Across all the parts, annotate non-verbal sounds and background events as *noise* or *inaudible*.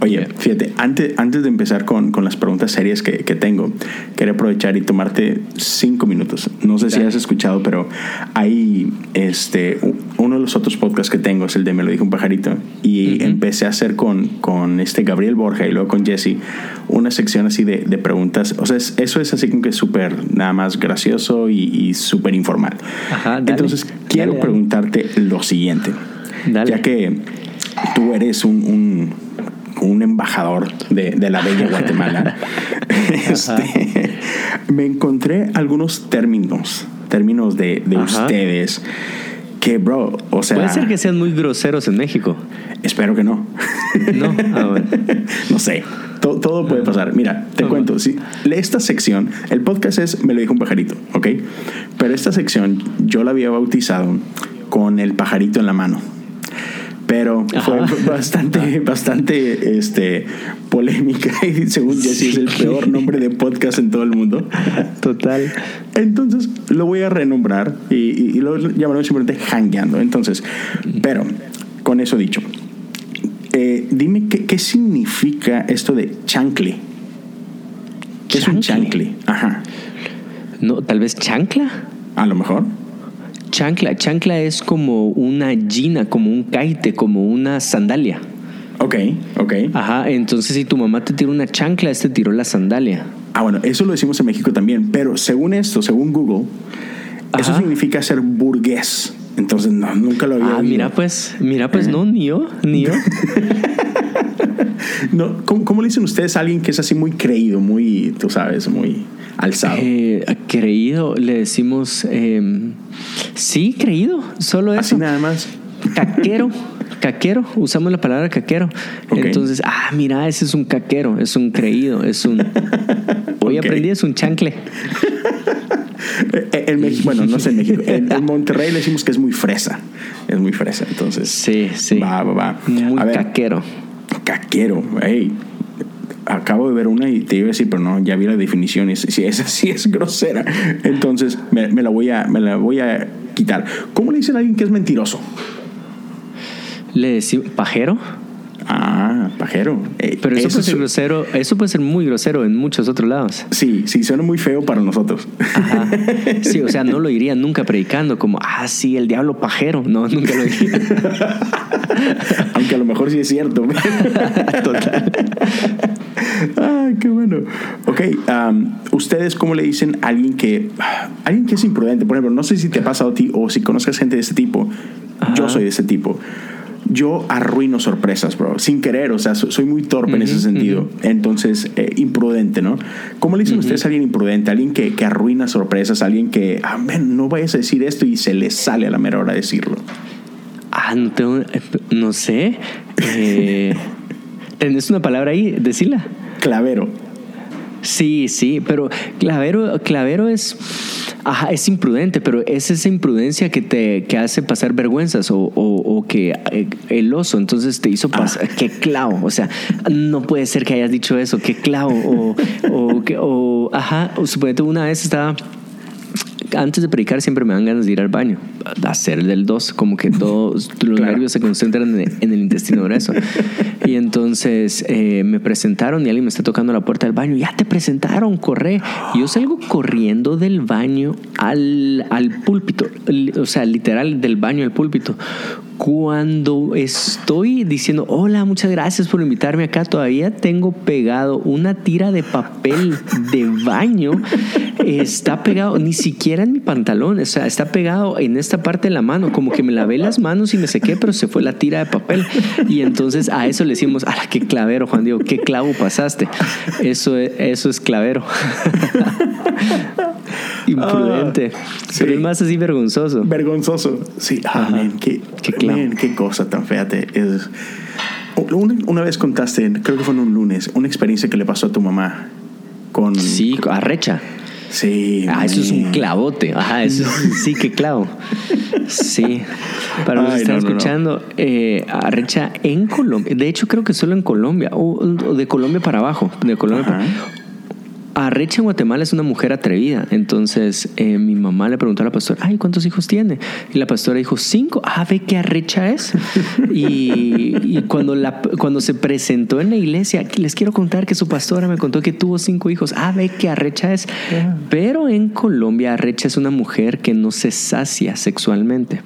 Oye, fíjate, antes, antes de empezar con, con las preguntas serias que, que, tengo, quería aprovechar y tomarte cinco minutos. No sé si has escuchado, pero hay este, uno de los otros podcasts que tengo, es el de Me lo dijo un pajarito, y empecé a hacer con, con este Gabriel Borja y luego con Jesse una sección así de, de preguntas. O sea, eso es así como que súper nada más gracioso y, y súper informal. Ajá, Entonces, quiero preguntarte lo siguiente. Ya que tú eres un, un, embajador de, de, la bella Guatemala, *laughs* este, me encontré algunos términos, términos de, de ustedes que, bro, o sea... Puede ser que sean muy groseros en México. Espero que no. No, ah, *laughs* no sé. Todo, puede pasar. Mira, te cuento. Si, esta sección, el podcast es Me lo dijo un pajarito, ¿ok? Pero esta sección yo la había bautizado con el pajarito en la mano pero fue bastante, bastante este, polémica y según Jesse es el peor nombre de podcast en todo el mundo. Total. Entonces lo voy a renombrar y, y, lo llamaremos simplemente Hangueando. Entonces, pero con eso dicho, eh, dime qué, qué, significa esto de chancle. ¿Qué es un chancle? Ajá. No, tal vez chancla. A lo mejor. Chancla. Chancla es como una gina, como un caite, como una sandalia. Ok, ok. Ajá, entonces si tu mamá te tiró una chancla, este tiró la sandalia. Ah, bueno, eso lo decimos en México también, pero según esto, según Google, eso significa ser burgués. Entonces, no, nunca lo había Ah, mira pues, mira pues, no, ni yo, ni yo. *laughs* no, ¿cómo, le dicen ustedes a alguien que es así muy creído, muy, tú sabes, muy alzado? Eh, creído, le decimos, em, sí, creído, solo eso. Así nada más. Caquero. *laughs* caquero, usamos la palabra caquero. Entonces, ah, mira, ese es un caquero, es un creído, es un. Hoy aprendí, es un chancle. *laughs* En México, bueno, no sé en México. En, Monterrey le decimos que es muy fresa. Es muy fresa, entonces. Sí, sí. Va, va, va. Muy caquero. Caquero, hey. Acabo de ver una y te iba a decir, pero no, ya vi la definición. Si esa sí es grosera, entonces me, la voy a, me la voy a quitar. ¿Cómo le dicen a alguien que es mentiroso? Le decimos pajero. Ah, pajero. Eh, Pero eso, puede ser grosero, eso puede ser muy grosero en muchos otros lados. Sí, sí, suena muy feo para nosotros. Ajá. *laughs* Sí, o sea, no lo iría nunca predicando como, ah, sí, el diablo pajero. No, nunca lo diría. *laughs* Aunque a lo mejor sí es cierto. *laughs* Total. Ay, qué bueno. Ok, ¿ustedes cómo le dicen a alguien que, alguien que es imprudente? Por ejemplo, no sé si te ha pasado a ti o si conozcas gente de este tipo. Yo soy de ese tipo yo arruino sorpresas, bro, sin querer, o sea, soy muy torpe en ese sentido. Entonces, eh, imprudente, ¿no? ¿Cómo le dicen ustedes a alguien imprudente? Alguien que, que arruina sorpresas, alguien que, ah, no vayas a decir esto y se le sale a la mera hora decirlo. Ah, no, tengo, no sé. Eh, *laughs* ¿Tenés una palabra ahí? Decila. Clavero. Sí, sí, pero clavero, clavero es Ajá, es imprudente, pero es esa imprudencia que te que hace pasar vergüenzas o, o, que eh, el oso entonces te hizo pasar. Ah. Qué clavo. O sea, no puede ser que hayas dicho eso, qué clavo. O, o, o ajá, o suponete una vez estaba antes de predicar siempre me dan ganas de ir al baño, hacer del 2, como que todos *laughs* los nervios se concentran en, el intestino grueso. Y entonces eh, me presentaron y alguien me está tocando la puerta del baño, ya te presentaron, corre. Y yo salgo corriendo del baño al, al púlpito, o sea, literal del baño al púlpito cuando estoy diciendo, hola, muchas gracias por invitarme acá, todavía tengo pegado una tira de papel de baño. Está pegado, ni siquiera en mi pantalón, o sea, está pegado en esta parte de la mano, como que me lavé las manos y me sequé, pero se fue la tira de papel. Y entonces a eso le decimos, ¡ah, qué clavero, Juan Diego! ¿Qué clavo pasaste? Eso es, eso es clavero. *laughs* Imprudente. Ah, pero es más así vergonzoso. Vergonzoso. Sí, amén. qué, qué, qué, cosa tan fea es. Una, vez contaste, creo que fue en un lunes, una experiencia que le pasó a tu mamá con. Sí, a Recha. Sí. Ah, eso es un clavote. Ajá, eso sí, qué clavo. Sí. Para los que están escuchando, eh, Recha en Colombia. De hecho, creo que solo en Colombia. O, de Colombia para abajo. De Colombia para Arrecha en Guatemala es una mujer atrevida. Entonces eh, mi mamá le preguntó a la pastora, ay, ¿cuántos hijos tiene? Y la pastora dijo, cinco. Ah, ve qué arrecha es. y, y cuando, la, cuando se presentó en la iglesia, les quiero contar que su pastora me contó que tuvo cinco hijos. Ah, ve qué arrecha es. Pero en Colombia, arrecha es una mujer que no se sacia sexualmente.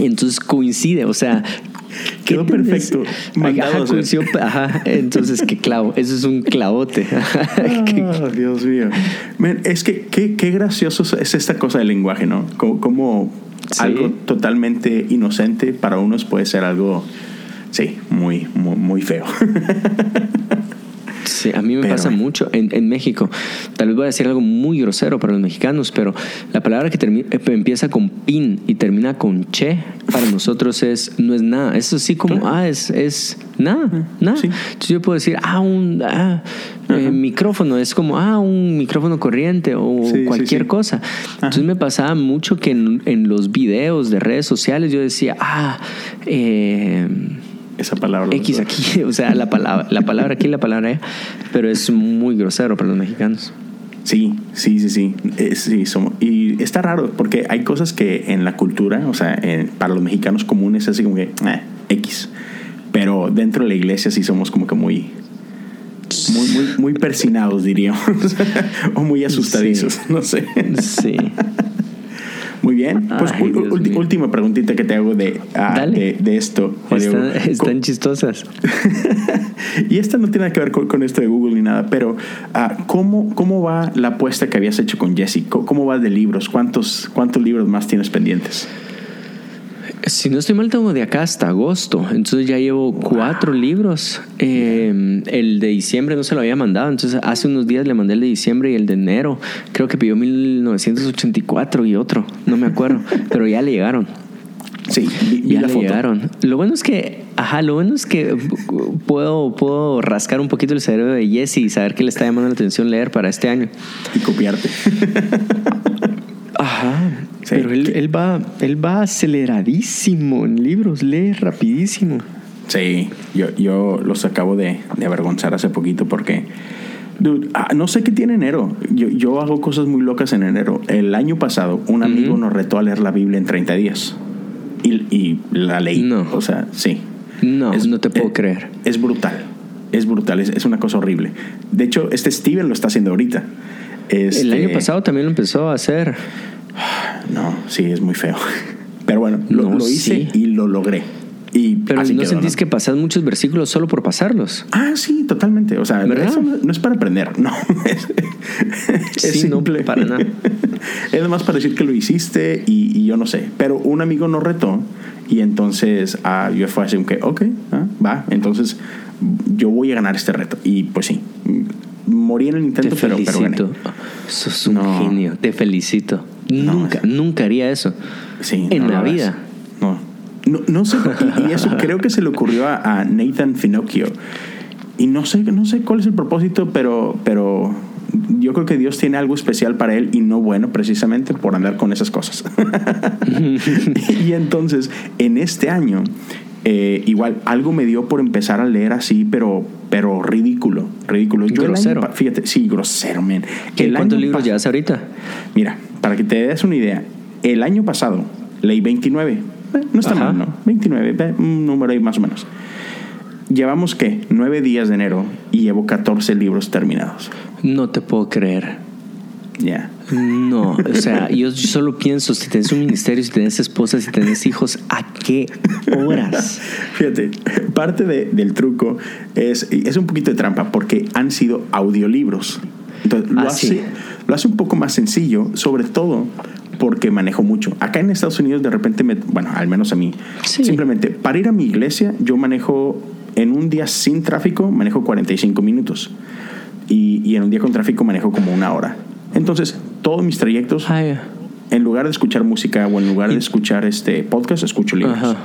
Entonces coincide, o sea, ¿qué *laughs* Quedó perfecto. Ajá, Mandado, sea. coincidió- ajá, entonces qué clavo, eso es un clavote. *laughs* Ah, Dios mío. Man, es que qué, qué gracioso es esta cosa del lenguaje, ¿no? Como, como Sí. algo totalmente inocente para unos puede ser algo, sí, muy, muy, muy feo. *laughs* Sí, a mí me Pero, pasa mucho en, en México. Tal vez voy a decir algo muy grosero para los mexicanos, pero la palabra que eh, empieza con pin y termina con che, para nosotros es no es nada. Eso sí como, ah, es, es nada, nada. sí. Entonces yo puedo decir, ah, un ah, eh, micrófono, es como, ah, un micrófono corriente o Sí, cualquier sí. cosa. Entonces me pasaba mucho que en, en los videos de redes sociales yo decía, ah, eh, Esa palabra. X aquí, *laughs* o sea, la palabra, la palabra aquí, la palabra allá, pero es muy grosero para los mexicanos. Sí, sí, sí, sí. Eh, sí somos- y está raro porque hay cosas que en la cultura, o sea, en- para los mexicanos comunes, así como que eh, X. Pero dentro de la iglesia sí somos como que muy, muy, muy, muy persinados, diríamos. *laughs* o muy asustadizos, Sí. no sé. Sí. Muy bien. Pues Ay, última preguntita que te hago de, ah, de, de esto. Están, están chistosas. *laughs* y esta no tiene nada que ver con, con esto de Google ni nada, pero ah, ¿cómo, ¿cómo va la apuesta que habías hecho con Jesse? ¿Cómo, cómo va de libros? ¿Cuántos, ¿Cuántos libros más tienes pendientes? Si no estoy mal, tengo de acá hasta agosto. Entonces ya llevo cuatro libros. Eh, el de diciembre no se lo había mandado. Entonces hace unos días le mandé el de diciembre y el de enero. Creo que pidió 1984 y otro. No me acuerdo. *laughs* pero ya le llegaron. Sí, vi, vi Ya la le foto. llegaron. Lo bueno es que, ajá, lo bueno es que puedo, puedo rascar un poquito el cerebro de Jesse y saber que le está llamando la atención leer para este año. Y copiarte. Ajá. Pero él, él va, él va aceleradísimo en libros, lee rapidísimo. Sí, yo, yo los acabo de, de avergonzar hace poquito porque, dude, ah, no sé qué tiene enero. Yo, yo hago cosas muy locas en enero. El año pasado, un amigo nos retó a leer la Biblia en 30 días. Y, y la leí. No. O sea, sí. No, Es- no te puedo creer. Es brutal. Es brutal. Es, es una cosa horrible. De hecho, este Steven lo está haciendo ahorita. El Este- año pasado también lo empezó a hacer. No, sí, es muy feo. *laughs* Pero bueno, lo, No, lo hice sí. y lo logré. Y Pero así no quedó, sentís que pasas muchos versículos solo por pasarlos. Ah, sí, totalmente. O sea, ¿Verdad? eso no, no es para aprender, *laughs* no. Es, es Sí, no, simple. para nada. *laughs* Es nomás para decir que lo hiciste y, y yo no sé. Pero un amigo nos retó y entonces ah, yo fue así que, ok, ah, va. Entonces yo voy a ganar este reto. Y pues sí, morí en el intento, Te pero, pero gané. felicito. Sos un No. genio. Te felicito. No, nunca, es- nunca haría eso. Sí, en no la vida. No. No, sé, y, y eso creo que se le ocurrió a, a Nathan Finocchio. Y no sé, no sé cuál es el propósito, pero, pero yo creo que Dios tiene algo especial para él y no bueno precisamente por andar con esas cosas. *laughs* *laughs* y entonces, en este año, eh, igual algo me dio por empezar a leer así, pero, pero ridículo, ridículo. Yo año Grosero. fíjate, sí, grosero, man. ¿Qué, El ¿Cuántos libros llevas ahorita? Mira, para que te des una idea, el año pasado leí 29. Eh, no está Ajá. mal, ¿no? 29, ve, un número ahí más o menos. Llevamos, ¿qué? Nueve días de enero y llevo 14 libros terminados. No te puedo creer. Ya. No, o sea, yo solo pienso, si tienes un ministerio, si tienes esposa, si tienes hijos, ¿a qué horas? Fíjate, parte de- del truco es, es un poquito de trampa porque han sido audiolibros. Entonces, lo, Ah, hace, sí. lo hace un poco más sencillo, sobre todo porque manejo mucho. Acá en Estados Unidos de repente, me, bueno, al menos a mí, Sí. simplemente para ir a mi iglesia yo manejo, en un día sin tráfico, manejo 45 minutos. Y, y en un día con tráfico manejo como una hora. Entonces, todos mis trayectos, Ay, en lugar de escuchar música o en lugar de escuchar este podcast, escucho libros. ajá.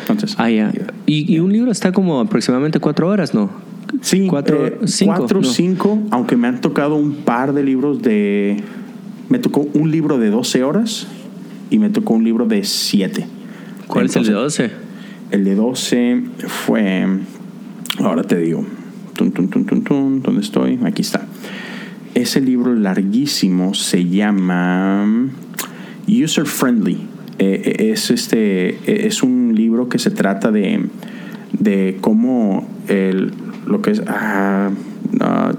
Entonces, Ah, ya. Y, y un libro está como aproximadamente cuatro horas, ¿no? Sí, Cuatro, eh, cinco, cuatro, no. cinco, aunque me han tocado un par de libros de... Me tocó un libro de 12 horas y me tocó un libro de 7. ¿Cuál es el de 12? El de 12 fue... Ahora te digo. Tun, tun, tun, ¿Dónde estoy? Aquí está. Ese libro larguísimo se llama User Friendly. Eh, eh, es, este, eh, es un libro que se trata de, de cómo el, lo que es... Ah, no,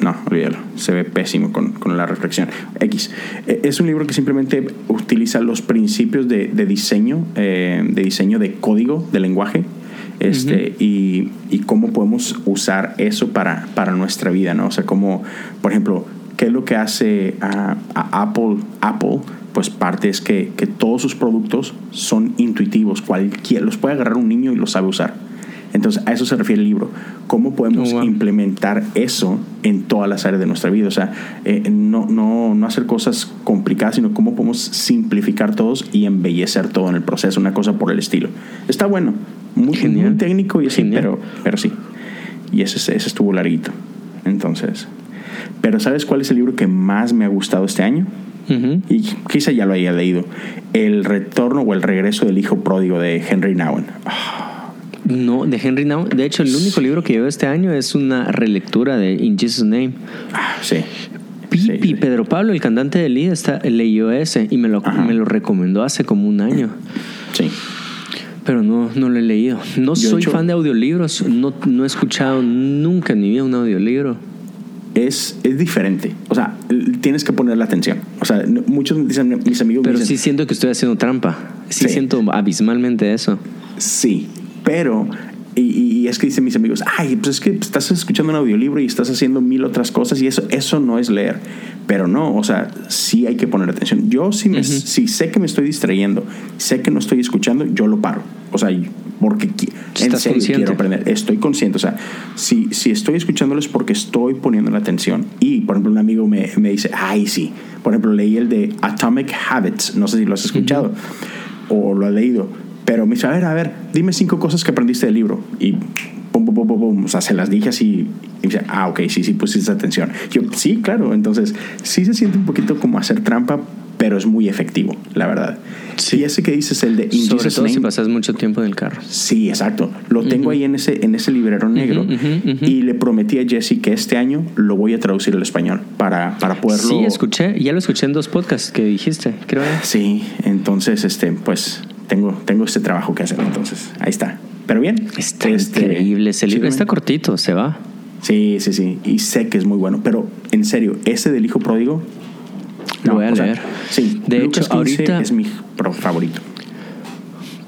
no, olvídalo. Se ve pésimo con, con, la reflexión. X. Es un libro que simplemente utiliza los principios de, de diseño, de diseño de código, de lenguaje, este, y, cómo podemos usar eso para, para nuestra vida, ¿no? O sea, como, por ejemplo, ¿qué es lo que hace a, a Apple? Apple, pues parte es que, que, todos sus productos son intuitivos, cualquier, los puede agarrar un niño y los sabe usar. Entonces, a eso se refiere el libro. ¿Cómo podemos oh, wow. implementar eso en todas las áreas de nuestra vida? O sea, eh, no, no, no hacer cosas complicadas, sino cómo podemos simplificar todos y embellecer todo en el proceso, una cosa por el estilo. Está bueno, muy, muy técnico y así, pero, pero sí. Y ese, ese estuvo larguito. Entonces, pero ¿sabes cuál es el libro que más me ha gustado este año? Uh -huh. Y quizá ya lo haya leído. El retorno o el regreso del hijo pródigo de Henry Nouwen. Oh. No, de Henry Nouwen. De hecho, el único libro que llevo este año es una relectura de In Jesus' Name. Ah, sí. Pipi, sí, sí. Pedro Pablo, el cantante de Lida, está, leyó ese y me lo, me lo recomendó hace como un año. Sí pero no, no lo he leído. No Yo soy hecho, fan de audiolibros, no, no he escuchado nunca en mi vida un audiolibro. Es, es diferente, o sea, tienes que poner la atención. O sea, muchos dicen, mis amigos. Pero dicen, sí siento que estoy haciendo trampa. Sí, sí. siento abismalmente eso. Sí, pero y, y, es que dicen mis amigos, ay, pues es que estás escuchando un audiolibro y estás haciendo mil otras cosas y eso, eso no es leer. Pero no, o sea, sí hay que poner atención. Yo si, me, uh -huh. si sé que me estoy distrayendo, sé que no estoy escuchando, yo lo paro. O sea, porque en serio consciente? quiero aprender. Estoy consciente. O sea, si, si estoy escuchándoles porque estoy poniendo la atención. Y, por ejemplo, un amigo me, me dice, ay, sí. Por ejemplo, leí el de Atomic Habits. No sé si lo has escuchado uh -huh. o lo has leído pero me dice, a ver, a ver, dime cinco cosas que aprendiste del libro. Y pum, pum, pum, pum, pum. O sea, se las dije así. Y dice, ah, ok, sí, sí, pusiste atención. Yo, sí, claro. Entonces, sí se siente un poquito como hacer trampa, pero es muy efectivo, la verdad. Sí. Y ese que dices, el de In Sobre Jesus todo name, si pasas mucho tiempo en el carro. Sí, exacto. Lo tengo uh -huh. ahí en ese, en ese librero negro. Uh -huh, uh -huh. Y le prometí a Jesse que este año lo voy a traducir al español para, para poderlo. Sí, escuché. Ya lo escuché en dos podcasts que dijiste, creo. Sí, entonces, este, pues tengo, tengo este trabajo que hacer, entonces ahí está. Pero bien. Está este, increíble. Ese libro está cortito, se va. Sí, sí, sí. Y sé que es muy bueno. Pero en serio, ese del hijo pródigo. No, lo voy a leer. Sea, sí, de Lucas hecho, ahorita es mi favorito.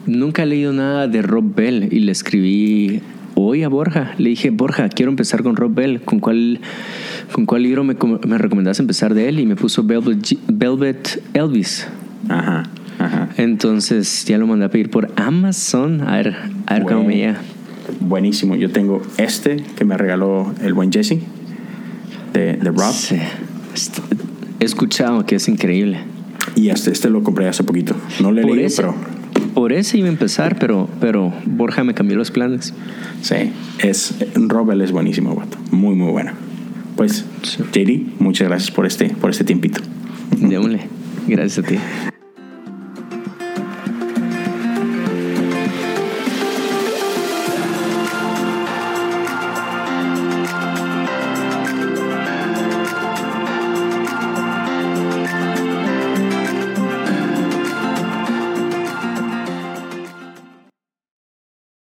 Nunca he leído nada de Rob Bell y le escribí hoy a Borja. Le dije, Borja, quiero empezar con Rob Bell. ¿Con cuál, con cuál libro me, me recomendás empezar de él? Y me puso Velvet, Velvet Elvis. Ajá. Entonces ya lo mandé a pedir por Amazon. A ver, a ver cómo me llega. Buenísimo. Yo tengo este que me regaló el buen Jesse de, de Rob. Sí. He escuchado que es increíble. Y este, este lo compré hace poquito. No le leí, pero. Por ese iba a empezar, pero, pero Borja me cambió los planes. Sí, es, Robel es buenísimo, vato. Muy, muy bueno. Pues, sí. JD, muchas gracias por este, por este tiempito. Démosle. Gracias a ti. *laughs*